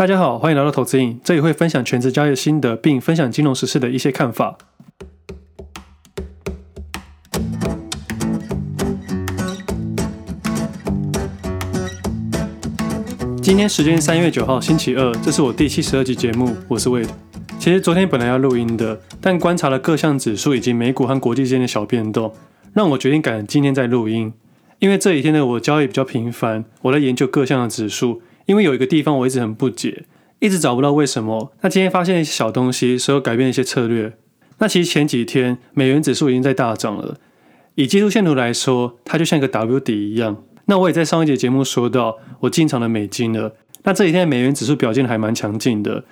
大家好，欢迎来到投资瘾，这里会分享全职交易心得，并分享金融时事的一些看法。今天时间三月九号星期二，这是我第七十二集节目，我是 Wade。其实昨天本来要录音的，但观察了各项指数以及美股和国际间的小变动，让我决定赶今天再录音。因为这几天的我交易比较频繁，我在研究各项的指数。因为有一个地方我一直很不解，一直找不到为什么。那今天发现一些小东西，所以改变一些策略。那其实前几天美元指数已经在大涨了，以技术线图来说，它就像一个 W 底一样。那我也在上一节节目说到，我进场了美金了。那这几天美元指数表现还蛮强劲的，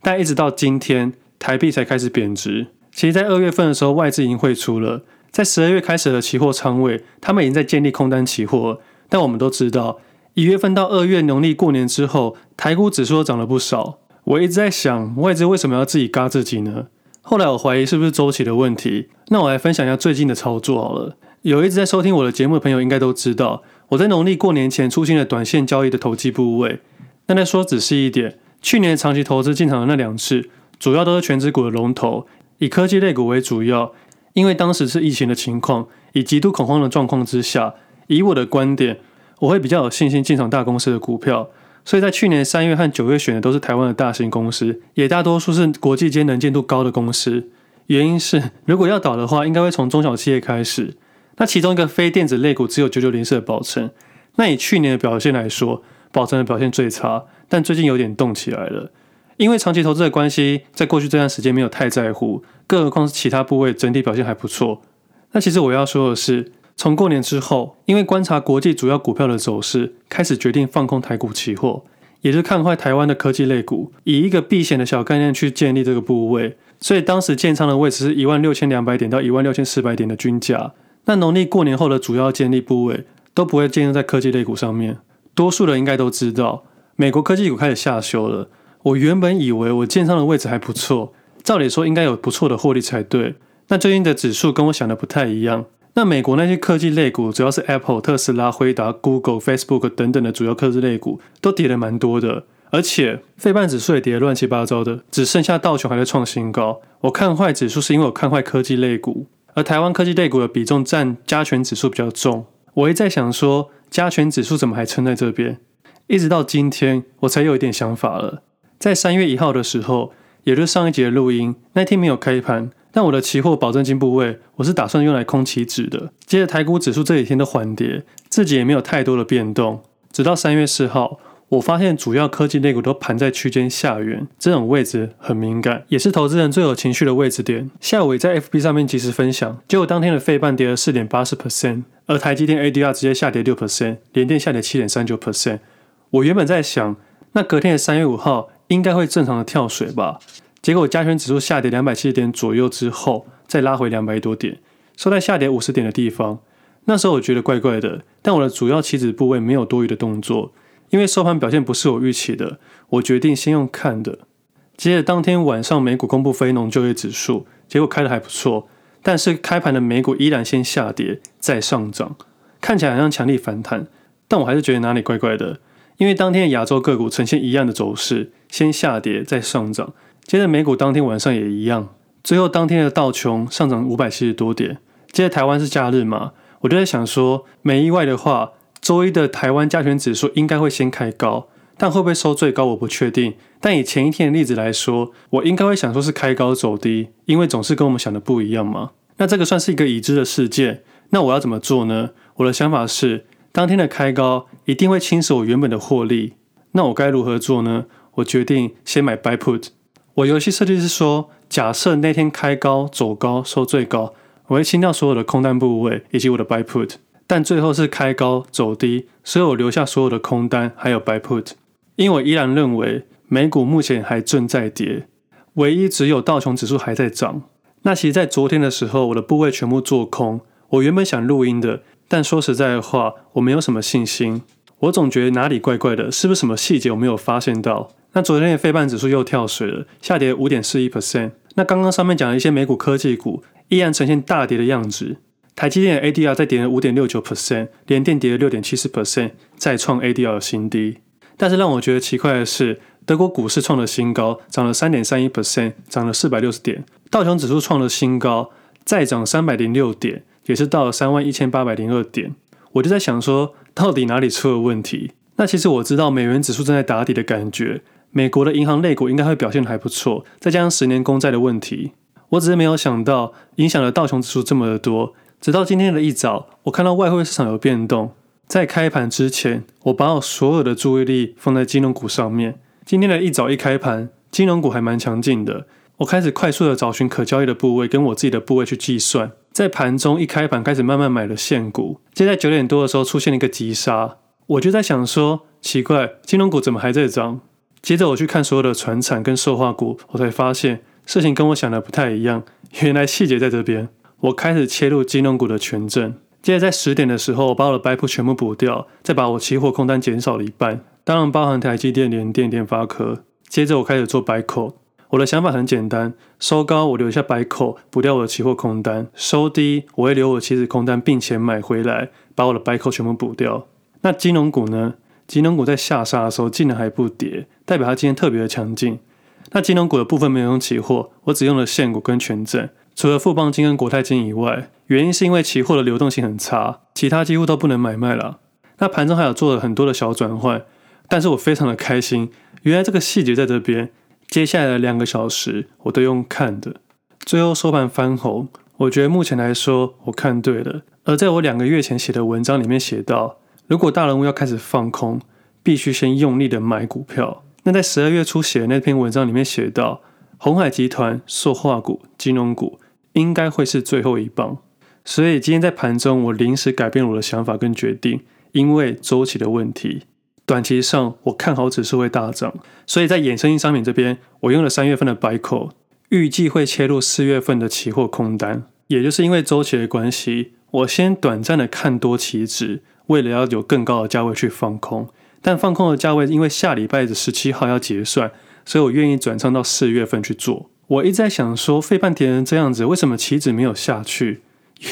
但一直到今天台币才开始贬值。其实，在二月份的时候，外资已经汇出了，在十二月开始的期货仓位，他们已经在建立空单期货。但我们都知道。一月份到二月农历过年之后，台股指数都涨了不少。我一直在想，外资为什么要自己嘎自己呢？后来我怀疑是不是周期的问题。那我来分享一下最近的操作好了。有一直在收听我的节目的朋友应该都知道，我在农历过年前出现了短线交易的投机部位。那再说仔细一点，去年长期投资进场的那两次，主要都是权值股的龙头，以科技类股为主要。因为当时是疫情的情况，以极度恐慌的状况之下，以我的观点。我会比较有信心进场大公司的股票，所以在去年三月和九月选的都是台湾的大型公司，也大多数是国际间能见度高的公司。原因是，如果要倒的话，应该会从中小企业开始。那其中一个非电子类股只有九九零四的宝成，那以去年的表现来说，宝成的表现最差，但最近有点动起来了。因为长期投资的关系，在过去这段时间没有太在乎，更何况是其他部位整体表现还不错。那其实我要说的是。从过年之后，因为观察国际主要股票的走势，开始决定放空台股期货，也是看坏台湾的科技类股，以一个避险的小概念去建立这个部位。所以当时建仓的位置是一万六千两百点到一万六千四百点的均价。那农历过年后的主要建立部位都不会建立在科技类股上面。多数人应该都知道，美国科技股开始下修了。我原本以为我建仓的位置还不错，照理说应该有不错的获利才对。那最近的指数跟我想的不太一样。那美国那些科技类股，主要是 Apple、特斯拉、辉达、Google、Facebook 等等的主要科技类股，都跌了蛮多的。而且费半指数也跌得乱七八糟的，只剩下道琼还在创新高。我看坏指数是因为我看坏科技类股，而台湾科技类股的比重占加权指数比较重。我一再想说，加权指数怎么还撑在这边？一直到今天，我才有一点想法了。在三月一号的时候，也就是上一节录音，那天没有开盘。但我的期货保证金部位，我是打算用来空期指的。接着台股指数这几天的缓跌，自己也没有太多的变动。直到三月四号，我发现主要科技类股都盘在区间下缘，这种位置很敏感，也是投资人最有情绪的位置点。下午也在 FB 上面及时分享，结果当天的费半跌了四点八四 percent，而台积电 ADR 直接下跌六 percent，联电下跌七点三九 percent。我原本在想，那隔天的三月五号应该会正常的跳水吧。结果加权指数下跌两百七十点左右之后，再拉回两百多点，收在下跌五十点的地方。那时候我觉得怪怪的，但我的主要期指部位没有多余的动作，因为收盘表现不是我预期的，我决定先用看的。接着当天晚上美股公布非农就业指数，结果开得还不错，但是开盘的美股依然先下跌再上涨，看起来好像强力反弹，但我还是觉得哪里怪怪的，因为当天的亚洲个股呈现一样的走势，先下跌再上涨。接着美股当天晚上也一样，最后当天的道琼上涨五百七十多点。接着台湾是假日嘛，我就在想说，没意外的话，周一的台湾加权指数应该会先开高，但会不会收最高我不确定。但以前一天的例子来说，我应该会想说是开高走低，因为总是跟我们想的不一样嘛。那这个算是一个已知的事件，那我要怎么做呢？我的想法是，当天的开高一定会侵蚀我原本的获利，那我该如何做呢？我决定先买 buy put。我游戏设计是说，假设那天开高走高收最高，我会清掉所有的空单部位以及我的 buy put，但最后是开高走低，所以我留下所有的空单还有 buy put，因为我依然认为美股目前还正在跌，唯一只有道琼指数还在涨。那其实，在昨天的时候，我的部位全部做空。我原本想录音的，但说实在的话，我没有什么信心，我总觉得哪里怪怪的，是不是什么细节我没有发现到？那昨天的费半指数又跳水了，下跌五点四一 percent。那刚刚上面讲的一些美股科技股依然呈现大跌的样子。台积电的 ADR 再跌了五点六九 percent，联电跌了六点七四 percent，再创 ADR 的新低。但是让我觉得奇怪的是，德国股市创了新高，涨了三点三一 percent，涨了四百六十点。道琼指数创了新高，再涨三百零六点，也是到了三万一千八百零二点。我就在想说，到底哪里出了问题？那其实我知道美元指数正在打底的感觉，美国的银行类股应该会表现得还不错，再加上十年公债的问题，我只是没有想到影响了道琼指数这么的多。直到今天的一早，我看到外汇市场有变动。在开盘之前，我把我所有的注意力放在金融股上面。今天的一早一开盘，金融股还蛮强劲的。我开始快速的找寻可交易的部位，跟我自己的部位去计算。在盘中一开盘，开始慢慢买了现股。接在九点多的时候，出现了一个急杀。我就在想说，奇怪，金融股怎么还在涨？接着我去看所有的船产跟塑化股，我才发现事情跟我想的不太一样。原来细节在这边。我开始切入金融股的权证，接着在十点的时候，我把我的 buy put 全部补掉，再把我期货空单减少了一半，当然包含台积电、联电、联发科。接着我开始做白口我的想法很简单：收高我留下白口补掉我的期货空单；收低我会留我的期指空单，并且买回来，把我的白口全部补掉。那金融股呢？金融股在下杀的时候竟然还不跌，代表它今天特别的强劲。那金融股的部分没有用期货，我只用了现股跟权证。除了富邦金跟国泰金以外，原因是因为期货的流动性很差，其他几乎都不能买卖了。那盘中还有做了很多的小转换，但是我非常的开心，原来这个细节在这边。接下来的两个小时我都用看的，最后收盘翻红，我觉得目前来说我看对了。而在我两个月前写的文章里面写到，如果大人物要开始放空，必须先用力的买股票。那在十二月初写的那篇文章里面写到，鸿海集团、塑化股、金融股。应该会是最后一棒，所以今天在盘中我临时改变了我的想法跟决定，因为周期的问题，短期上我看好指数会大涨，所以在衍生性商品这边，我用了三月份的 buy call，预计会切入四月份的期货空单，也就是因为周期的关系，我先短暂的看多期指，为了要有更高的价位去放空，但放空的价位因为下礼拜的十七号要结算，所以我愿意转仓到四月份去做。我一直在想说，费半跌成这样子，为什么期指没有下去？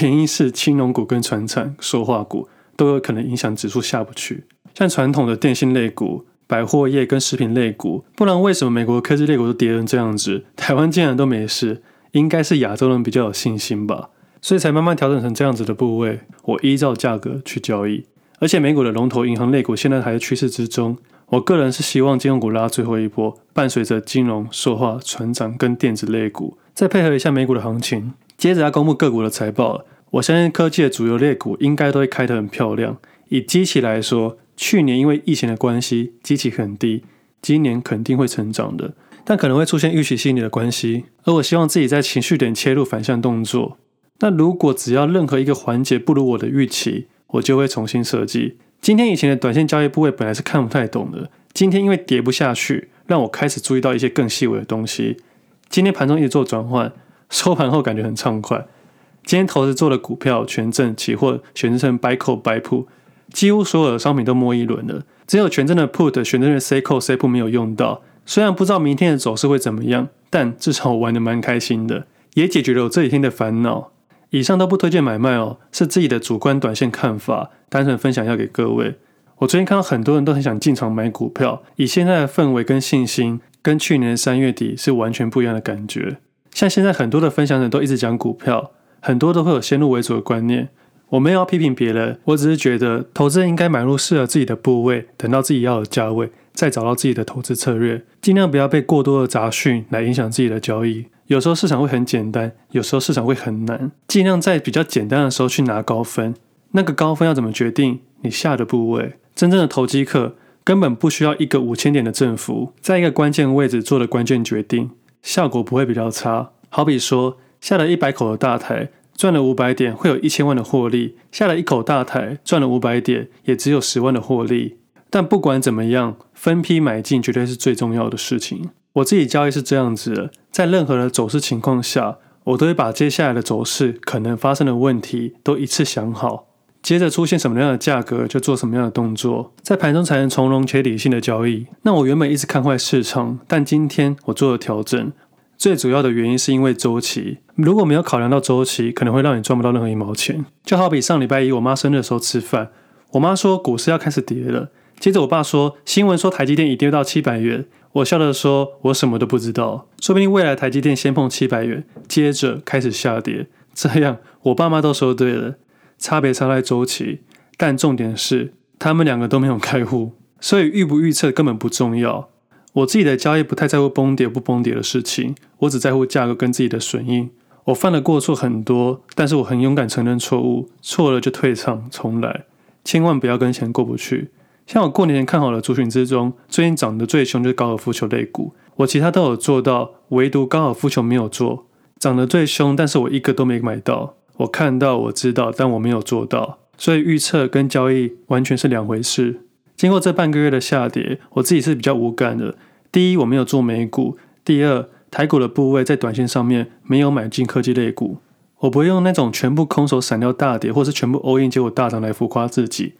原因是青龙股跟传产、塑化股都有可能影响指数下不去。像传统的电信类股、百货业跟食品类股，不然为什么美国科技类股都跌成这样子？台湾竟然都没事，应该是亚洲人比较有信心吧，所以才慢慢调整成这样子的部位。我依照价格去交易，而且美股的龙头银行类股现在还在趋势之中。我个人是希望金融股拉最后一波，伴随着金融、塑化、船长跟电子类股，再配合一下美股的行情。接着要公布个股的财报，我相信科技的主流类股应该都会开得很漂亮。以基期来说，去年因为疫情的关系，基期很低，今年肯定会成长的，但可能会出现预期心理的关系。而我希望自己在情绪点切入反向动作。那如果只要任何一个环节不如我的预期，我就会重新设计。今天以前的短线交易部位本来是看不太懂的，今天因为跌不下去，让我开始注意到一些更细微的东西。今天盘中一直做转换，收盘后感觉很畅快。今天投资做的股票、权证、期货选择成 buy call buy put，几乎所有的商品都摸一轮了，只有权证的 put 选择的 sell call 没有用到。虽然不知道明天的走势会怎么样，但至少我玩得蛮开心的，也解决了我这几天的烦恼。以上都不推荐买卖哦，是自己的主观短线看法，单纯分享一下给各位。我最近看到很多人都很想进场买股票，以现在的氛围跟信心，跟去年三月底是完全不一样的感觉。像现在很多的分享者都一直讲股票，很多都会有先入为主的观念。我没有要批评别人，我只是觉得投资人应该买入适合自己的部位，等到自己要的价位，再找到自己的投资策略，尽量不要被过多的杂讯来影响自己的交易。有时候市场会很简单，有时候市场会很难，尽量在比较简单的时候去拿高分。那个高分要怎么决定？你下的部位。真正的投机客根本不需要一个五千点的振幅，在一个关键位置做的关键决定，效果不会比较差。好比说，下了一百口的大台，赚了五百点，会有一千万的获利；下了一口大台，赚了五百点，也只有十万的获利。但不管怎么样，分批买进绝对是最重要的事情。我自己交易是这样子的，在任何的走势情况下，我都会把接下来的走势可能发生的问题都一次想好，接着出现什么样的价格就做什么样的动作，在盘中才能从容且理性的交易。那我原本一直看坏市场，但今天我做了调整，最主要的原因是因为周期。如果没有考量到周期，可能会让你赚不到任何一毛钱。就好比上礼拜一我妈生日的时候吃饭，我妈说股市要开始跌了，接着我爸说新闻说台积电已跌到七百元。我笑着说：“我什么都不知道，说不定未来台积电先碰七百元，接着开始下跌，这样我爸妈都说对了。差别差在周期，但重点是他们两个都没有开户，所以预不预测根本不重要。我自己的交易不太在乎崩跌不崩跌的事情，我只在乎价格跟自己的损益。我犯的过错很多，但是我很勇敢承认错误，错了就退场重来，千万不要跟钱过不去。”像我过年看好的族群之中，最近涨得最凶就是高尔夫球类股。我其他都有做到，唯独高尔夫球没有做，涨得最凶，但是我一个都没买到。我看到，我知道，但我没有做到。所以预测跟交易完全是两回事。经过这半个月的下跌，我自己是比较无感的。第一，我没有做美股；第二，台股的部位在短线上面没有买进科技类股。我不会用那种全部空手闪掉大跌，或是全部 all in 结果大涨来浮夸自己。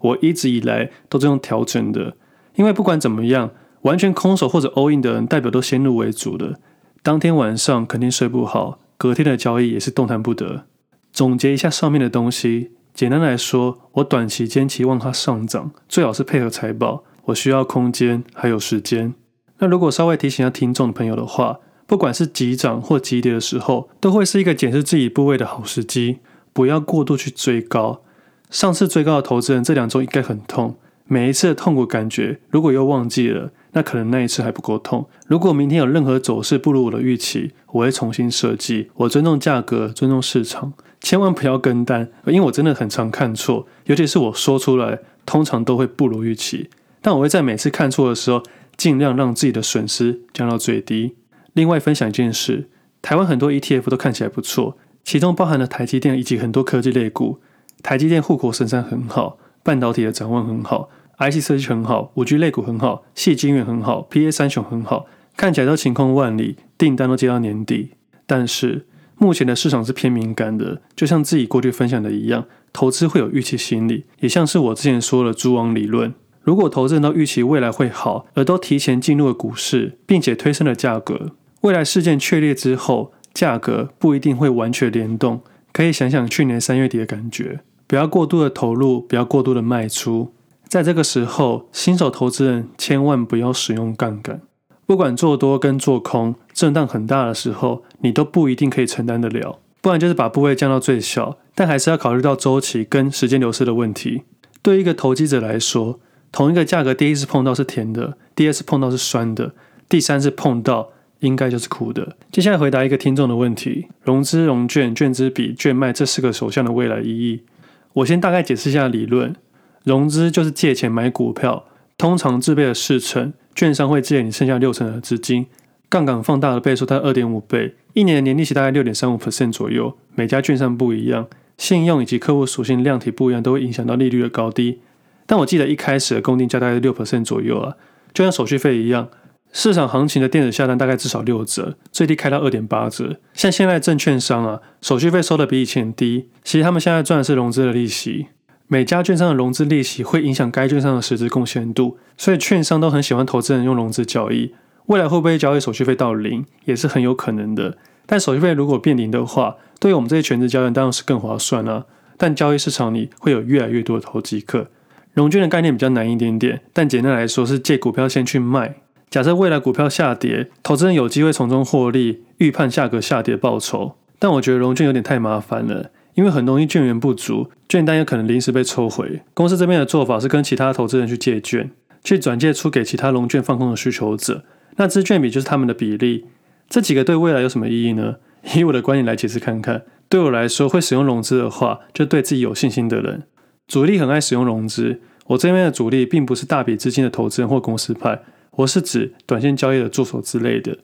我一直以来都是用调整的，因为不管怎么样，完全空手或者 all in 的人，代表都先入为主的，当天晚上肯定睡不好，隔天的交易也是动弹不得。总结一下上面的东西，简单来说，我短期间期望它上涨，最好是配合财报，我需要空间还有时间。那如果稍微提醒一下听众朋友的话，不管是急涨或急跌的时候，都会是一个检视自己部位的好时机，不要过度去追高。上次追高的投资人这两周应该很痛，每一次的痛苦感觉，如果又忘记了，那可能那一次还不够痛。如果明天有任何走势不如我的预期，我会重新设计。我尊重价格，尊重市场，千万不要跟单，因为我真的很常看错，尤其是我说出来，通常都会不如预期。但我会在每次看错的时候，尽量让自己的损失降到最低。另外分享一件事，台湾很多 ETF 都看起来不错，其中包含了台积电以及很多科技类股。台积电护国神山很好，半导体的展望很好，IC 设计很好，五 G 类股很好，矽晶圆很好，PA 三雄很好，看起来都晴空万里，订单都接到年底。但是目前的市场是偏敏感的，就像自己过去分享的一样，投资会有预期心理，也像是我之前说的蛛网理论。如果投资人都预期未来会好，而都提前进入了股市，并且推升了价格，未来事件确立之后，价格不一定会完全联动。可以想想去年三月底的感觉。不要过度的投入，不要过度的卖出。在这个时候，新手投资人千万不要使用杠杆。不管做多跟做空，震荡很大的时候，你都不一定可以承担得了。不然就是把部位降到最小，但还是要考虑到周期跟时间流逝的问题。对一个投机者来说，同一个价格，第一次碰到是甜的，第二次碰到是酸的，第三次碰到应该就是苦的。接下来回答一个听众的问题：融资、融券、券资比、券卖这四个手相的未来意义。我先大概解释一下理论，融资就是借钱买股票，通常自备了四成，券商会借你剩下六成的资金，杠杆放大的倍数大概二点五倍，一年的年利息大概六点三五 percent 左右。每家券商不一样，信用以及客户属性量体不一样，都会影响到利率的高低。但我记得一开始的公定价大概六 percent 左右啊，就像手续费一样。市场行情的电子下单大概至少六折，最低开到二点八折。像现在证券商啊，手续费收的比以前低，其实他们现在赚的是融资的利息。每家券商的融资利息会影响该券商的实质贡献度，所以券商都很喜欢投资人用融资交易。未来会不会交易手续费到零，也是很有可能的。但手续费如果变零的话，对于我们这些全职交易员当然是更划算啊。但交易市场里会有越来越多的投机客。融券的概念比较难一点点，但简单来说是借股票先去卖。假设未来股票下跌，投资人有机会从中获利，预判价格下跌报酬。但我觉得融券有点太麻烦了，因为很容易券源不足，券单有可能临时被抽回。公司这边的做法是跟其他投资人去借券，去转借出给其他融券放空的需求者。那支券比就是他们的比例。这几个对未来有什么意义呢？以我的观点来解释看看。对我来说，会使用融资的话，就对自己有信心的人。主力很爱使用融资，我这边的主力并不是大笔资金的投资人或公司派。我是指短线交易的助手之类的，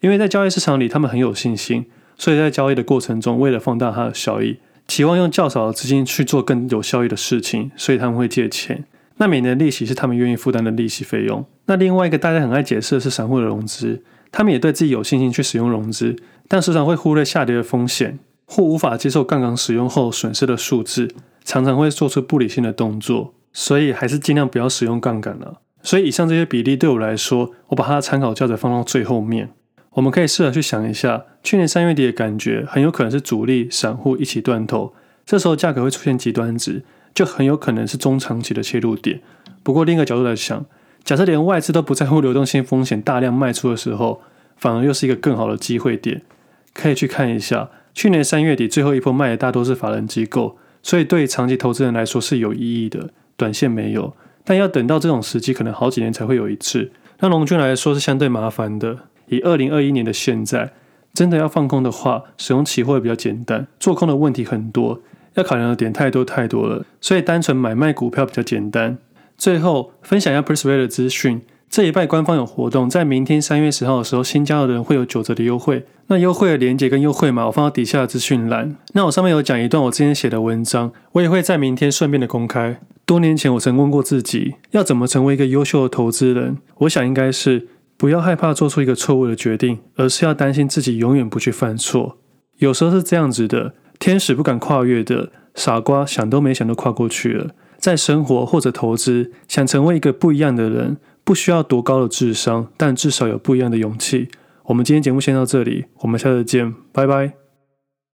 因为在交易市场里，他们很有信心，所以在交易的过程中，为了放大它的效益，期望用较少的资金去做更有效益的事情，所以他们会借钱。那每年的利息是他们愿意负担的利息费用。那另外一个大家很爱解释的是散户的融资，他们也对自己有信心去使用融资，但时常会忽略下跌的风险，或无法接受杠杆使用后损失的数字，常常会做出不理性的动作，所以还是尽量不要使用杠杆了。所以以上这些比例对我来说，我把它的参考价值放到最后面。我们可以试着去想一下，去年三月底的感觉很有可能是主力、散户一起断头，这时候价格会出现极端值，就很有可能是中长期的切入点。不过另一个角度来想，假设连外资都不在乎流动性风险，大量卖出的时候，反而又是一个更好的机会点，可以去看一下。去年三月底最后一波卖的大多是法人机构，所以对长期投资人来说是有意义的，短线没有。但要等到这种时机，可能好几年才会有一次。那龙军来说是相对麻烦的。以二零二一年的现在，真的要放空的话，使用期货比较简单，做空的问题很多，要考量的点太多太多了，所以单纯买卖股票比较简单。最后分享一下 Persuade 的资讯，这一拜官方有活动，在明天三月十号的时候，新加入的人会有九折的优惠。那优惠的链接跟优惠码我放到底下的资讯栏。那我上面有讲一段我之前写的文章，我也会在明天顺便的公开。多年前我曾问过自己，要怎么成为一个优秀的投资人？我想应该是不要害怕做出一个错误的决定，而是要担心自己永远不去犯错。有时候是这样子的，天使不敢跨越的，傻瓜想都没想都跨过去了。在生活或者投资，想成为一个不一样的人，不需要多高的智商，但至少有不一样的勇气。我们今天节目先到这里，我们下次见，拜拜。